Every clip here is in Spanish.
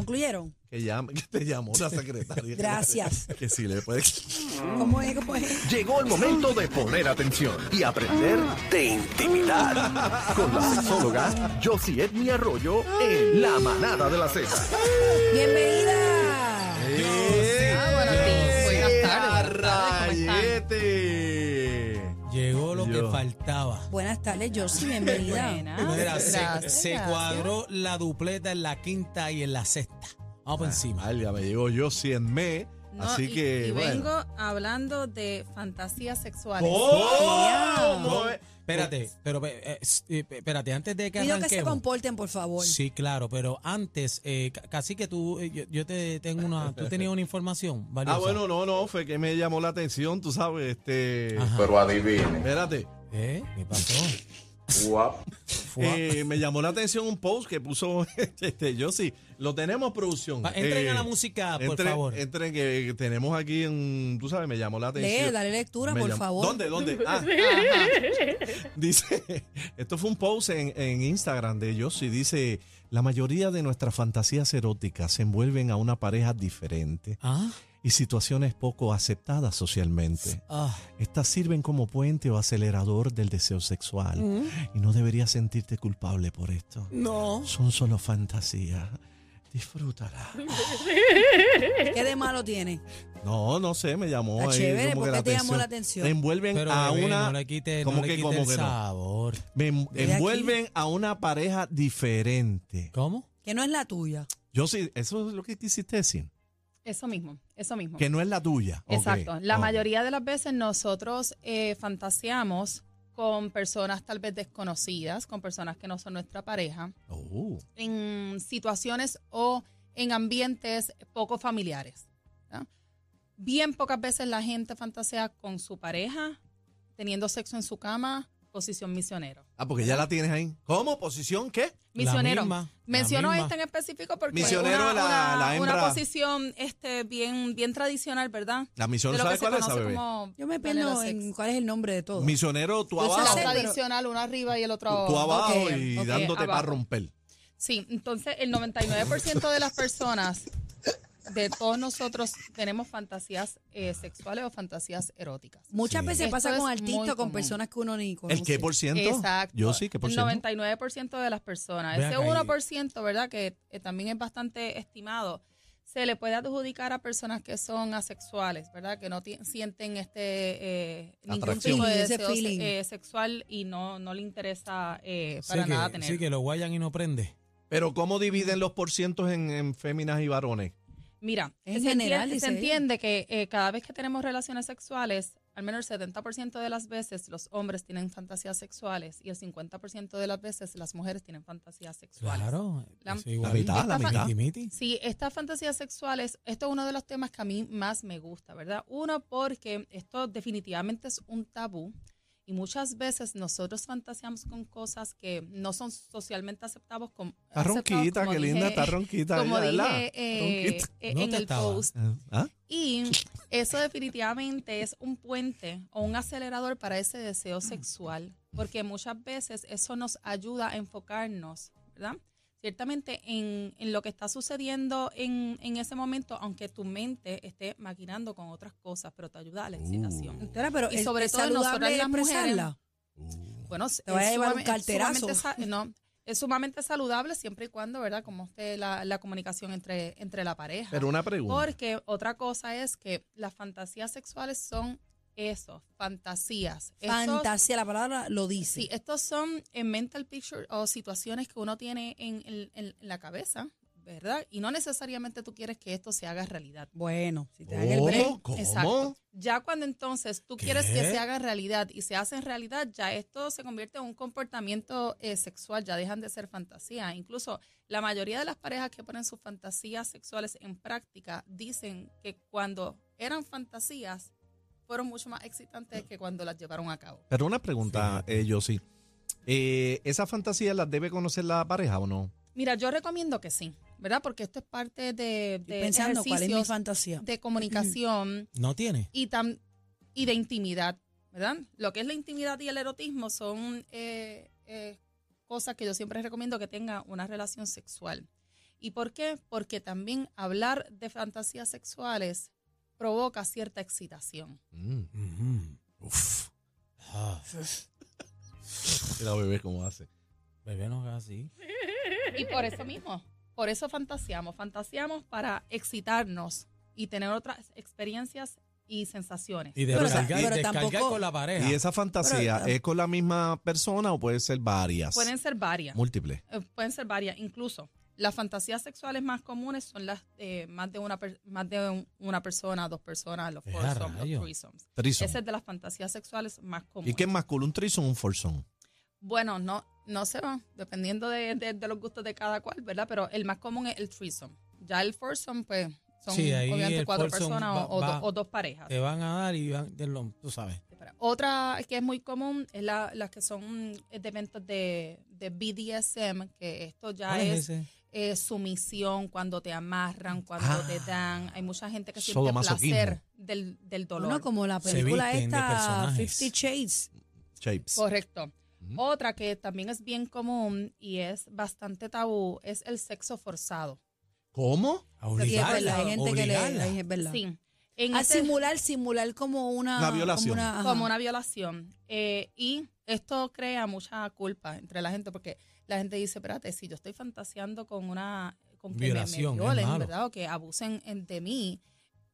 ¿Concluyeron? Que, llame, que te llamó la secretaria. Gracias. Que si le puede. ¿Cómo es? ¿Cómo es? Llegó el momento de poner atención y aprender de intimidad con la sexóloga Josie Edmi Arroyo en La Manada de la Z. Bienvenida. Faltaba. Buenas tardes, Josie, bienvenida. Buenas. Mira, se, Gracias, se gracias. cuadró la dupleta en la quinta y en la sexta. Vamos por encima. Alga, me llegó yo 100 me. No, así y, que. y bueno. vengo hablando de fantasías sexuales. ¿Cómo? Espérate, pero eh, eh, eh, espérate, antes de que Pido que se comporten, por favor. Sí, claro, pero antes, eh, ca- casi que tú, eh, yo, yo te tengo una, tú tenías una información valiosa. Ah, bueno, no, no, fue que me llamó la atención, tú sabes, este. Ajá. Pero adivine. Espérate. ¿Eh? ¿Qué pasó? Guap. Eh, me llamó la atención un post que puso este, yo sí, lo tenemos producción. Va, entren Eh, a la música, por entren- favor. Entren que, que tenemos aquí un, tú sabes, me llamó la atención. Lee, dale lectura, Me por llamó- favor. ¿Dónde? ¿Dónde? Ah, dice, esto fue un post en, en Instagram de ellos y dice, la mayoría de nuestras fantasías eróticas se envuelven a una pareja diferente Ah, y situaciones poco aceptadas socialmente. ah, Estas sirven como puente o acelerador del deseo sexual y no deberías sentirte culpable por esto. no. Son solo fantasías. Disfrútala. ¿Qué de malo tiene? No, no sé, me llamó Está ahí chévere, como ¿por que qué la te llamó la atención? Me envuelven Pero a bebé, una no le quite, ¿Cómo no le que, quite cómo el que no? sabor. Me envuelven a una pareja diferente. ¿Cómo? Que no es la tuya. Yo sí, eso es lo que quisiste decir, Eso mismo, eso mismo. que no es la tuya. Exacto. La mayoría de las veces nosotros eh, fantaseamos con personas tal vez desconocidas, con personas que no son nuestra pareja, Oh, en situaciones o en ambientes poco familiares. Bien pocas veces la gente fantasea con su pareja, teniendo sexo en su cama, posición misionero. Ah, porque ya la tienes ahí. ¿Cómo? ¿Posición qué? Misionero. misma, Menciono esta en específico porque Misionero es una, la- una- la una posición este, bien, bien tradicional, ¿verdad? La misión, ¿sabes cuál es esa, bebé? Yo me pierdo en cuál es el nombre de todo. Misionero, tú abajo. La tradicional, uno arriba y el otro Tú abajo y dándote para abajo. romper. Sí, entonces el 99% de las personas, de todos nosotros, tenemos fantasías eh, sexuales o fantasías eróticas. Muchas Sí. veces Esto pasa con artistas, con personas que uno ni conoce. ¿El qué por ciento? Exacto. Yo sí, ¿qué por El ciento? 99% de las personas. Ese acá, y- 1%, ¿verdad? Que eh, también es bastante estimado. Se le puede adjudicar a personas que son asexuales, ¿verdad? Que no sienten este eh, ningún tipo de deseo se- eh, sexual y no, no le interesa eh, Sí para que, nada tener. sí, que lo guayan y no prende. Pero ¿cómo dividen los porcientos en, en féminas y varones? Mira, En se, general, entiende, se entiende que eh, cada vez que tenemos relaciones sexuales, al menos el 70% de las veces los hombres tienen fantasías sexuales y el 50% de las veces las mujeres tienen fantasías sexuales. Claro. La- igual. La mitad, la mitad. Sí, estas fantasías sexuales, esto es uno de los temas que a mí más me gusta, ¿verdad? Uno, porque esto definitivamente es un tabú y muchas veces nosotros fantaseamos con cosas que no son socialmente aceptables. Como, Está ronquita, como qué linda, está ronquita. Como ella, eh, Ronquita. eh, No en te el estaba. post. ¿Ah? Y eso definitivamente es un puente o un acelerador para ese deseo sexual, porque muchas veces eso nos ayuda a enfocarnos, ¿verdad? Ciertamente en, en lo que está sucediendo en, en ese momento, aunque tu mente esté maquinando con otras cosas, pero te ayuda a la excitación. Doctora, pero Y es- sobre es todo nosotras las mujeres, expresarla. Bueno, Te vaya a es llevar un sumamente- carterazo. sumamente sa- no, es sumamente saludable siempre y cuando, ¿verdad? Como esté la, la comunicación entre, entre la pareja. Pero una pregunta. Porque otra cosa es que las fantasías sexuales son eso, fantasías. Estos- Fantasía, la palabra lo dice. sí, estos son en mental picture o situaciones que uno tiene en, en- en la cabeza, ¿verdad? Y no necesariamente tú quieres que esto se haga realidad. Bueno, si te dan el break. ¿Cómo? Exacto. Ya cuando entonces tú quieres que se haga realidad y se hace en realidad, ya esto se convierte en un comportamiento eh, sexual, ya dejan de ser fantasía. Incluso la mayoría de las parejas que ponen sus fantasías sexuales en práctica dicen que cuando eran fantasías fueron mucho más excitantes que cuando las llevaron a cabo. Pero una pregunta, eh, yo sí. Eh, ¿Esa fantasía las debe conocer la pareja o no? Mira, yo recomiendo que sí, ¿verdad? Porque esto es parte de, de pensando cuál es mi ejercicios fantasía. de comunicación No tiene. y, tam- y de intimidad, ¿verdad? Lo que es la intimidad y el erotismo son eh, eh, cosas que yo siempre recomiendo que tenga una relación sexual. ¿Y por qué? Porque también hablar de fantasías sexuales provoca cierta excitación. Mm. Uf. Ah, Mira, bebé, cómo hace. bebé no haga así. Y por eso mismo, por eso fantaseamos. Fantaseamos para excitarnos y tener otras experiencias y sensaciones. Y Pero descargar, pero descargar tampoco- con la pareja. ¿Y esa fantasía Pero- es con la misma persona o puede ser varias? Pueden ser varias. Múltiples. Eh, pueden ser varias. Incluso las fantasías sexuales más comunes son las eh, más de una per- más de un- una persona, dos personas, los foursomes, los threesomes. Esa es de las fantasías sexuales más comunes. ¿Y qué es más cool, un trison o un foursome? Bueno, no, no se va, dependiendo de, de- de los gustos de cada cual, ¿verdad? Pero el más común es el threesome. Ya el foursome, pues, son Sí, obviamente cuatro personas va- o, o va- do- o dos parejas. Te van a dar y van, de lo- tú sabes. Otra que es muy común es la, las que son eh, de eventos de, de BDSM, que esto ya ¿Cuál es? Eh, sumisión, cuando te amarran, cuando Ah. te dan. Hay mucha gente que siente placer del, del dolor. Bueno, como la película esta. Fifty Shades. Shapes. Correcto. Ujú. Otra que también es bien común y es bastante tabú es el sexo forzado. ¿Cómo? A Sí, es obligarla, verdad, hay gente que le... obligarla. es verdad. Sí. En A ese- simular, simular como una... Una violación. Como una, como una violación. Eh, y esto crea mucha culpa entre la gente porque la gente dice, espérate, si yo estoy fantaseando con una con que me- violen. ¿verdad? O que abusen en- de mí,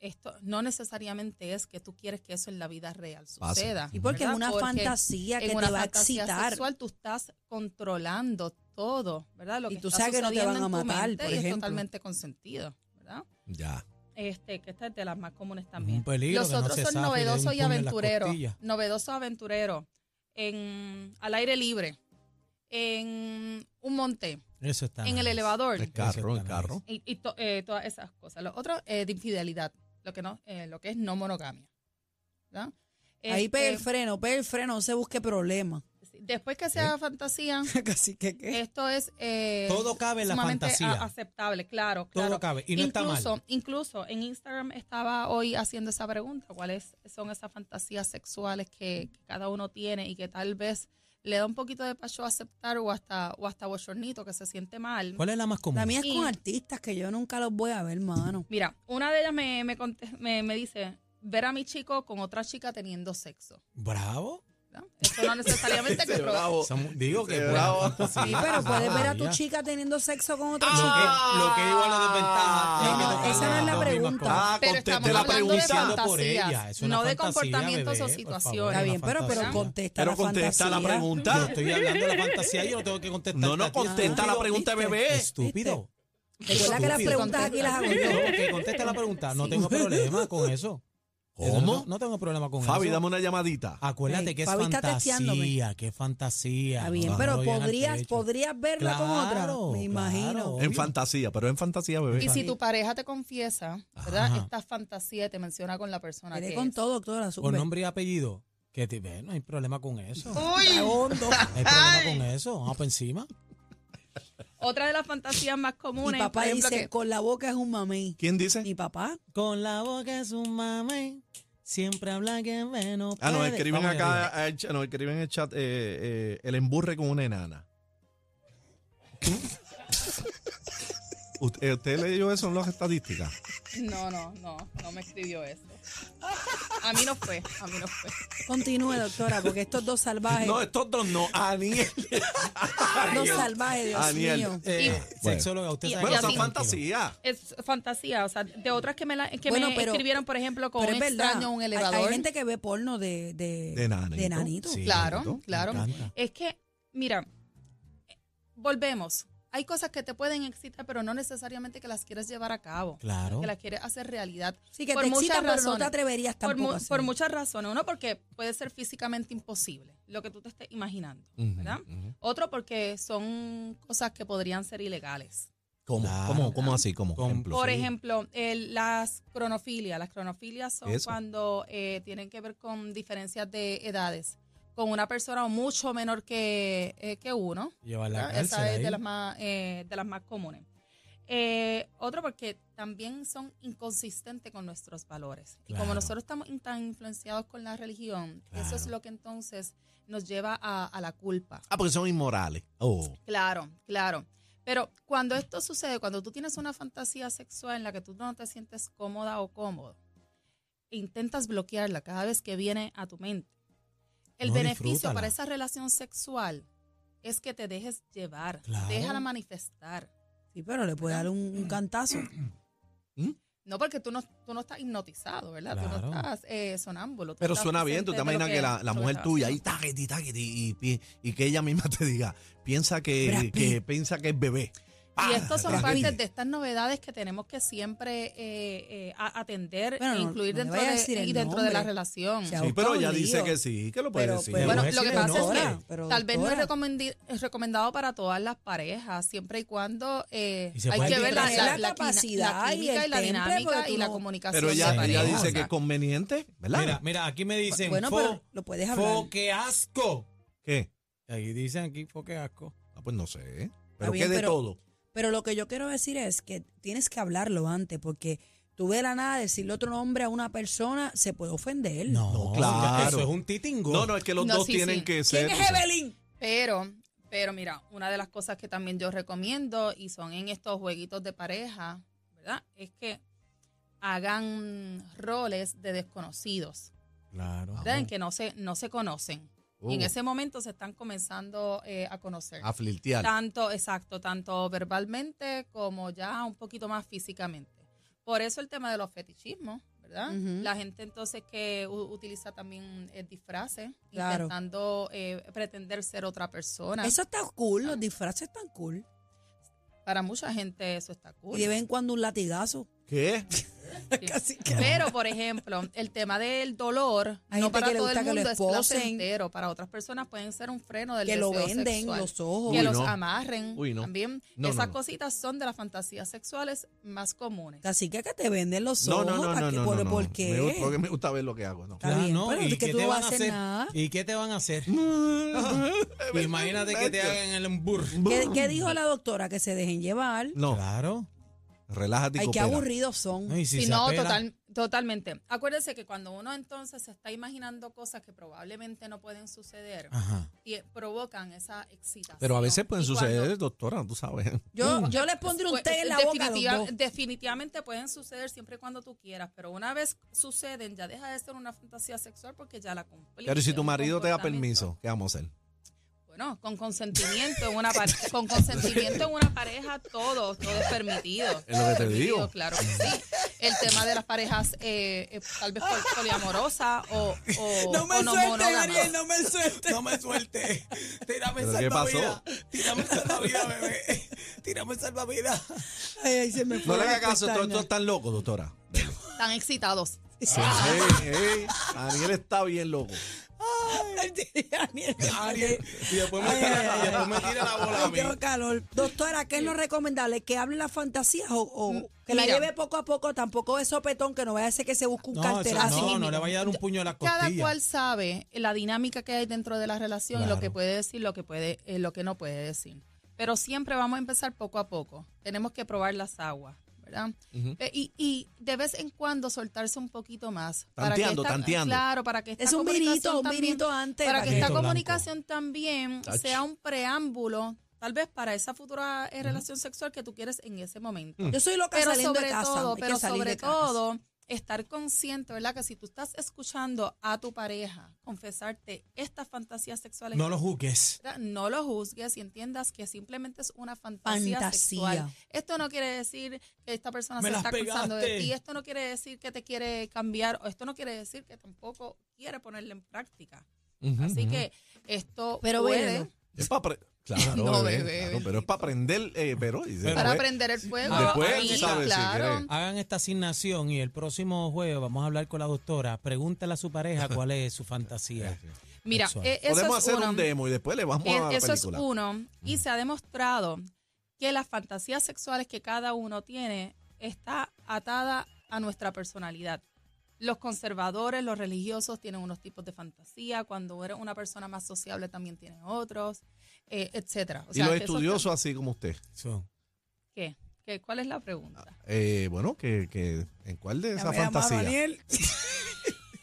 esto no necesariamente es que tú quieres que eso en la vida real Pase. suceda. Y porque es una Porque fantasía que en te una va a fantasía excitar. sexual tú estás controlando todo, ¿verdad? Lo Y que tú está sabes que no te van a en tu matar, mente por y es ejemplo. totalmente consentido, ¿verdad? Ya. Este, que esta es de las más comunes también. Un peligro Los no otros son novedosos y aventureros. Novedosos aventureros. En, al aire libre. En un monte. Eso está En el elevador. El carro, el carro. Y, y to- eh, todas esas cosas. Lo otro, eh, de infidelidad. Lo que no, eh, lo que es no monogamia. ¿verdad? Ahí pega el Este, freno, pega el freno, no se busque problema. Después que sea fantasía, Casi que qué. esto es eh, Todo cabe en la fantasía. aceptable, claro, Todo claro. cabe y no está mal. incluso, Incluso en Instagram estaba hoy haciendo esa pregunta, ¿cuáles son esas fantasías sexuales que, que cada uno tiene y que tal vez le da un poquito de pacho a aceptar o hasta o hasta bochornito que se siente mal? ¿Cuál es la más común? La mía es Y- con artistas que yo nunca los voy a ver, mano. Mira, una de ellas me, me, conte- me, me dice, ver a mi chico con otra chica teniendo sexo. Bravo. ¿Verdad? Eso no necesariamente que pro- bravo. Somos- digo que bravo. Sí, pero puedes ver a tu chica teniendo sexo con Lo chica. que, lo que igual la desventaja No, te esa no es la pregunta. Ah, Pero estamos la hablando de pregunta. por ella, fantasías, es una no de comportamientos bebé, o situaciones. Está bien, pero, pero contesta Pero la contesta la fantasía. Yo pregunta. estoy hablando de la fantasía y yo no tengo que contestar. No, no a contesta la pregunta, bebé. Estúpido. Recuerda que las Estúpido. preguntas aquí las hago yo. No, que conteste la pregunta. No tengo problema con eso. ¿Cómo? No, no tengo problema con Fabi, eso. dame una llamadita. Acuérdate Ey, que es Fabi fantasía, que es fantasía. Está bien, No, pero no podrías, podrías verla con otra. Claro, Me claro. imagino. En fantasía, pero en fantasía, bebé. Y si tu pareja te confiesa, ¿verdad? Ajá. Esta fantasía te menciona con la persona Iré que con es. todo, doctora. Por sube. nombre y apellido. Que te, ve, no hay problema con eso. Hondo. hay problema con eso. Vamos para encima. Otra de las fantasías más Mi comunes, papá por ejemplo, dice, que con la boca es un mamey. ¿Quién dice? Mi papá. Con la boca es un mame. Siempre habla que menos. Ah, no, escriben acá, eh, no, escriben en el chat eh, eh, el emburre con una enana. ¿Usted, usted leyó eso en las estadísticas? no, no, no, no me escribió eso. A mí no fue, a mí no fue. Continúe, doctora, porque estos dos salvajes, No, estos dos no. Aniel. dos salvajes, Dios Aniel. mío. Eh, Bueno. Sexóloga, usted Y- sabe Bueno, así- fantasías. Es fantasía, o sea, de otras que me, la, que Bueno, me pero- escribieron, por ejemplo, con Pero un es verdad. extraño un hay- elevador. Hay, gente que ve porno de, de, De nanito. de nanito. Sí. Claro, claro. Es que, mira, eh, volvemos. Hay cosas que te pueden excitar, pero no necesariamente que las quieres llevar a cabo. Claro. Que las quieres hacer realidad. Sí, que por te muchas excita, pero no te razones. atreverías Por, tampoco mu- por muchas razones. Uno, porque puede ser físicamente imposible, lo que tú te estés imaginando, ¿verdad? Otro, porque son cosas que podrían ser ilegales. ¿Cómo? Claro. ¿Cómo, cómo así? Ejemplo? Por sí. ejemplo, el- las cronofilias. Las cronofilias son Eso. cuando eh, tienen que ver con diferencias de edades. Con una persona mucho menor que, eh, que uno. Llevar la cárcel Esa es ahí. de las más, eh, de las más comunes. Eh, otro porque también son inconsistentes con nuestros valores. Y como nosotros estamos in- tan influenciados con la religión, eso es lo que entonces nos lleva a, a la culpa. Ah, porque son inmorales. Oh. Claro, claro. Pero cuando esto sucede, cuando tú tienes una fantasía sexual en la que tú no te sientes cómoda o cómodo, intentas bloquearla cada vez que viene a tu mente. El No, beneficio para esa relación sexual es que te dejes llevar, Claro. déjala manifestar. Sí, pero le puede dar un, un cantazo. No porque tú no, tú no estás hipnotizado, ¿verdad? Tú Claro. no estás eh, sonámbulo. tú Pero estás suena bien, tú te imaginas que, la, mujer tuya ahí, haciendo. taqueti, taqueti, y, y, y que ella misma te diga, piensa que, que piensa que es bebé. Y estos son partes de estas novedades que tenemos que siempre eh, eh, atender Bueno, e incluir no dentro, de, y dentro de la relación. Sí, pero ella dice que sí, que lo puede Pero- decir. pero- Bueno, lo que pasa es que pero, tal vez no es, doctora. recomendi- es recomendado para todas las parejas, siempre y cuando eh, Y hay que ver la, la- capacidad la y química y la dinámica y la comunicación. pero ella, ella dice que es conveniente, ¿verdad? Mira, mira, aquí me dicen, Bueno, fo, pero lo puedes hablar. fo, qué asco. ¿Qué? Ahí dicen aquí, fo, qué asco. Ah, pues no sé. Pero bien, ¿qué de todo? Pero lo que yo quiero decir es que tienes que hablarlo antes, porque tú de la nada decirle otro nombre a una persona se puede ofender. No, No, claro. Eso es un titingo. No, no, es que los No, dos sí, tienen sí. que ser. ¿Quién es Evelyn? Pero, pero mira, una de las cosas que también yo recomiendo y son en estos jueguitos de pareja, ¿verdad? Es que hagan roles de desconocidos, Claro. ¿verdad? En que no se, no se conocen. Y en ese momento se están comenzando eh, a conocer. A flirtear. Tanto, exacto, tanto verbalmente como ya un poquito más físicamente. Por eso el tema de los fetichismos, ¿verdad? La gente entonces que utiliza también eh, disfraces, Claro. intentando eh, pretender ser otra persona. Eso está cool, los disfraces están cool. Para mucha gente eso está cool. Y de vez en cuando un latigazo. ¿Qué? Sí. Casi que- Pero, por ejemplo, el tema del dolor, Hay no gente para que le todo el gusta que lo mundo es esposen. placentero. Para otras personas pueden ser un freno del que lo deseo venden sexual. los ojos. que Uy, los no. amarren Uy, no. también. No, no, Esas no. cositas son de las fantasías sexuales más comunes. Así que que te venden los No, ojos. no, no, ¿para no, qué? no, ¿Por, no, no. por Me qué? gusta, porque me gusta ver lo que hago, ¿no? Está bien, pero ¿y es que qué tú te no van vas a hacer hacer? nada. ¿Y qué te van a hacer? Imagínate que te hagan el embur. ¿Qué, qué dijo la doctora? Que se dejen llevar. No, Claro. Relájate y Ay, qué coopera. aburridos son. No, y si Sí, se no, apela- total, totalmente. Acuérdese que cuando uno entonces se está imaginando cosas que probablemente no pueden suceder, Ajá. y provocan esa excitación. Pero a veces pueden Y cuando- suceder, doctora, tú sabes. Yo, yo les pondré un Pues, té en la boca a los definitiva- dos. Definitivamente pueden suceder siempre y cuando tú quieras, pero una vez suceden ya deja de ser una fantasía sexual porque ya la cumpliste. Pero ¿y si tu un marido te da comportamiento. permiso, ¿qué vamos a hacer? Bueno, con consentimiento en una pareja, con consentimiento en una pareja todo, todo es permitido. Es lo que te Permitido, digo. Claro que sí. El tema de las parejas eh, eh, tal vez pol- poliamorosas o, o, No me o no suelte, monógamas. Ariel, no me suelte. No me suelte. Tírame ¿Pero qué salvavidas. Tírame salvavidas, bebé. Tírame salvavidas. Ay, ay, se me No le la hagas caso, pestaña. todos están locos, doctora. Están excitados. Ey, Daniel está bien loco. Ariel, Ariel. Y después me, Ay, ay, tira, ay. y después me tira la bola a Ay, mí. tengo calor. Doctora, ¿qué es lo recomendable? ¿Que hable las fantasías o, o que la Mira. lleve poco a poco? Tampoco es sopetón, que no vaya a ser que se busque un No, eso- carterazo. no, no le vaya a dar un puño a la costilla. Cada cual sabe la dinámica que hay dentro de la relación y lo que puede decir, lo que puede, eh, lo que no puede decir. Pero siempre vamos a empezar poco a poco. Tenemos que probar las aguas, ¿verdad? Eh, y, y de vez en cuando soltarse un poquito más. Tanteando, esta- tanteando. Claro, para que esta Es un comunicación virito, un también- antes. Para para que que- esta blanco. comunicación también Ach. sea un preámbulo, tal vez para esa futura eh, relación sexual que tú quieres en ese momento. Yo soy loca Pero saliendo sobre de casa. todo, hay que pero sobre todo, estar consciente, ¿verdad? Que si tú estás escuchando a tu pareja confesarte estas fantasías sexuales, No lo juzgues. ¿verdad? no lo juzgues y entiendas que simplemente es una fantasía, Fantasía. sexual. Esto no quiere decir que esta persona Me se está acusando de ti, esto no quiere decir que te quiere cambiar, o esto no quiere decir que tampoco quiere ponerla en práctica. Así que esto Pero puede, véelo. Claro, No, bebé, bebé, claro, pero es para aprender, eh, pero, para después- prender el fuego. Después, ahí, tú sabes, claro. Hagan esta asignación y el próximo jueves vamos a hablar con la doctora. Pregúntale a su pareja cuál es su fantasía. Mira, eh, eso Podemos es hacer uno. un demo y después le vamos Eh, a la Eso es uno. Y se ha demostrado que las fantasías sexuales que cada uno tiene está atada a nuestra personalidad. Los conservadores, los religiosos tienen unos tipos de fantasía. Cuando eres una persona más sociable también tienen otros, eh, etcétera. O y los estudiosos así como usted. So, está- ¿Qué? ¿Qué? ¿Cuál es la pregunta? Eh, bueno, que, que ¿en cuál de Ya esa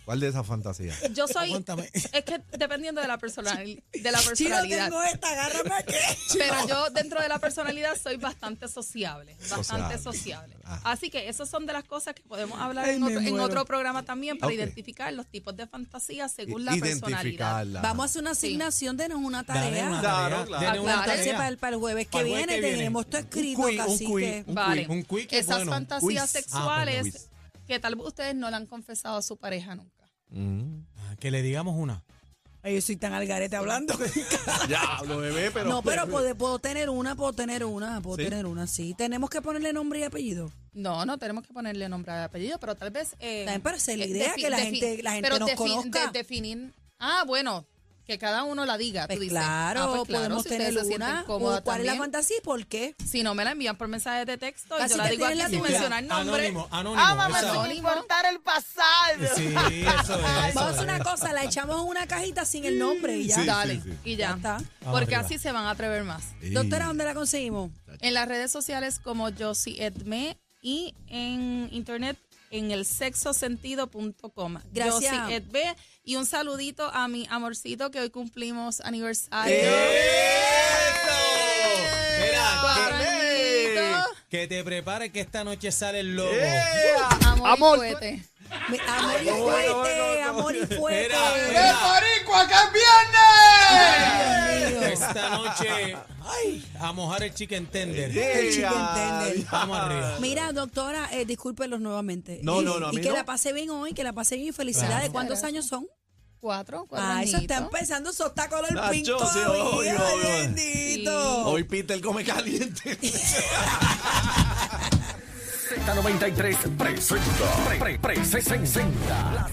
¿Cuál de esas fantasías? Yo soy, Aguántame. es que dependiendo de la, personali- de la Chino, personalidad. tengo esta, agárrame aquí. Pero yo dentro de la personalidad soy bastante sociable, bastante Sociable. sociable. Ah. Así que esas son de las cosas que podemos hablar Ay, en, otro, en muero. otro programa también para identificar los tipos de fantasías según la personalidad. Vamos a hacer una asignación, denos una tarea. Una Claro, tarea. claro. una tarea. para, el, para el jueves que Para el jueves viene que viene. tenemos todo escrito, un casi que... un Vale. Que es Esas bueno. fantasías Quiz. sexuales Ah, bueno, quiz. que tal vez ustedes no le han confesado a su pareja nunca. Mm. Ah, Que le digamos una. Ay, yo soy tan al garete hablando. Diablo, bebé, pero. no, pero puedo, puedo tener una, puedo tener una, puedo ¿Sí? tener una, sí. Tenemos que ponerle nombre y apellido. No, no tenemos que ponerle nombre de apellido, pero tal vez... Eh, También para hacer la eh, idea, que la gente- la gente pero nos defi- conozca. de- definir... Ah, bueno, que cada uno la diga. Pues tú dices. claro, Ah, pues claro, podemos si ustedes tener se sienten una. ¿Cuál es la también. fantasía y por qué? Si no me la envían por mensaje de texto y Casi yo la digo aquí la sin mencionar nombre. Anónimo, anónimo. Ámame esa. sin Anónimo. importar el pasado. Sí, eso es. Vamos a hacer una cosa, la echamos en una cajita sin el nombre y ya. Sí, Dale, sí, sí. y Ya ya. está. Vamos Porque arriba. así se van a atrever más. Sí. Doctora, ¿dónde la conseguimos? En las redes sociales como Josie Edme y en internet en el sexosentido.com. Gracias. Josie Edme y un saludito a mi amorcito que hoy cumplimos aniversario. Cuatro Mira, que, te prepares que esta noche sale el lobo. Amor, y Amor. cohete. Mi- Amor y fuerte, amor y fuerte. Mira, ¡Qué mira. boricua, que es viernes! Dios mío. Esta noche, ay, a mojar el chicken tender. El chicken tender. Vamos arriba. Mira, doctora, eh, discúlpelos nuevamente. No, Y- no, no, a Y que no. la pase bien hoy, que la pase bien y felicidades. Claro. ¿Cuántos años son? Cuatro, cuatro Ah, eso está añitos. empezando, eso está color Nacho, pink sí, todavía. obvio, obvio. Bendito. Hoy Peter come caliente. Z93 presenta. Pre, pre, presenta. La